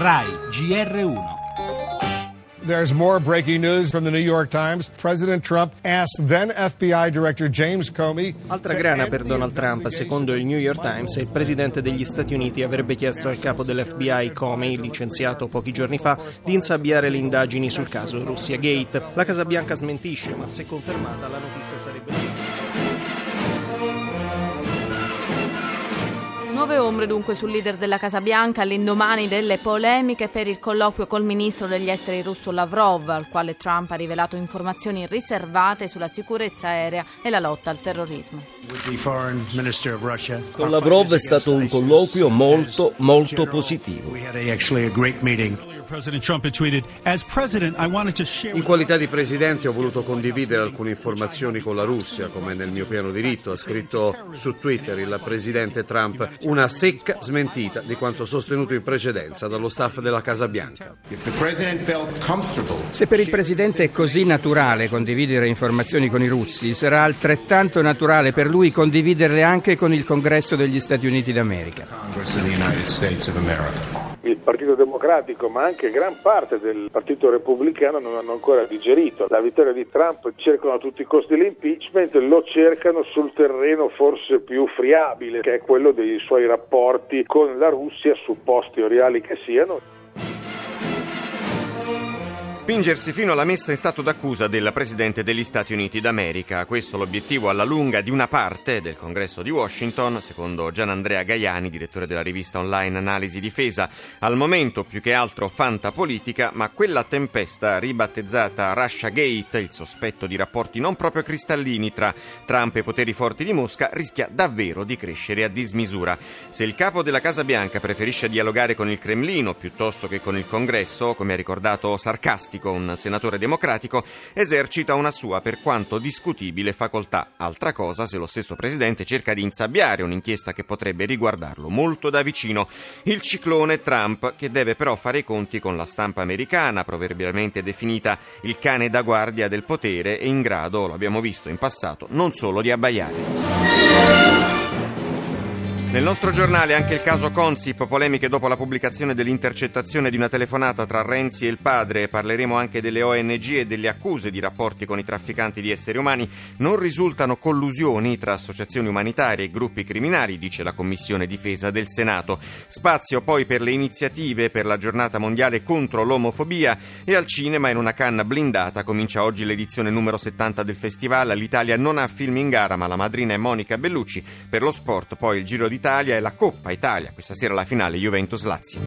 RAI GR1. There's more breaking news from the New York Times. President Trump asked then FBI Director James Comey. Altra grana per Donald Trump. Secondo il New York Times, il presidente degli Stati Uniti avrebbe chiesto al capo dell'FBI Comey, licenziato pochi giorni fa, di insabbiare le indagini sul caso Russia Gate. La Casa Bianca smentisce, ma se confermata la notizia sarebbe. Nuove ombre dunque sul leader della Casa Bianca all'indomani delle polemiche per il colloquio col ministro degli esteri russo Lavrov, al quale Trump ha rivelato informazioni riservate sulla sicurezza aerea e la lotta al terrorismo. Con Lavrov è stato un colloquio molto, molto positivo. In qualità di presidente ho voluto condividere alcune informazioni con la Russia, come nel mio pieno diritto. Ha scritto su Twitter il presidente Trump una secca smentita di quanto sostenuto in precedenza dallo staff della Casa Bianca. Se per il presidente è così naturale condividere informazioni con i russi, sarà altrettanto naturale per lui condividerle anche con il Congresso degli Stati Uniti d'America il Partito Democratico ma anche gran parte del Partito Repubblicano non hanno ancora digerito la vittoria di Trump, cercano a tutti i costi l'impeachment, lo cercano sul terreno forse più friabile che è quello dei suoi rapporti con la Russia, supposti o reali che siano. Spingersi fino alla messa in stato d'accusa del Presidente degli Stati Uniti d'America. Questo l'obiettivo alla lunga di una parte del Congresso di Washington, secondo Gian Andrea Gaiani, direttore della rivista online Analisi Difesa. Al momento più che altro fantapolitica, ma quella tempesta ribattezzata Russia Gate, il sospetto di rapporti non proprio cristallini tra Trump e poteri forti di Mosca, rischia davvero di crescere a dismisura. Se il capo della Casa Bianca preferisce dialogare con il Cremlino piuttosto che con il Congresso, come ha ricordato sarcastico, Democratico, un senatore democratico, esercita una sua per quanto discutibile facoltà. Altra cosa se lo stesso presidente cerca di insabbiare un'inchiesta che potrebbe riguardarlo molto da vicino. Il ciclone Trump, che deve però fare i conti con la stampa americana, proverbialmente definita il cane da guardia del potere e in grado, lo abbiamo visto in passato, non solo di abbaiare. Nel nostro giornale anche il caso Consip, polemiche dopo la pubblicazione dell'intercettazione di una telefonata tra Renzi e il padre. Parleremo anche delle ONG e delle accuse di rapporti con i trafficanti di esseri umani. Non risultano collusioni tra associazioni umanitarie e gruppi criminali, dice la Commissione Difesa del Senato. Spazio poi per le iniziative per la giornata mondiale contro l'omofobia e al cinema in una canna blindata comincia oggi l'edizione numero 70 del festival. L'Italia non ha film in gara, ma la madrina è Monica Bellucci. Per lo sport poi il Giro di Italia e la Coppa Italia. Questa sera la finale Juventus-Lazio.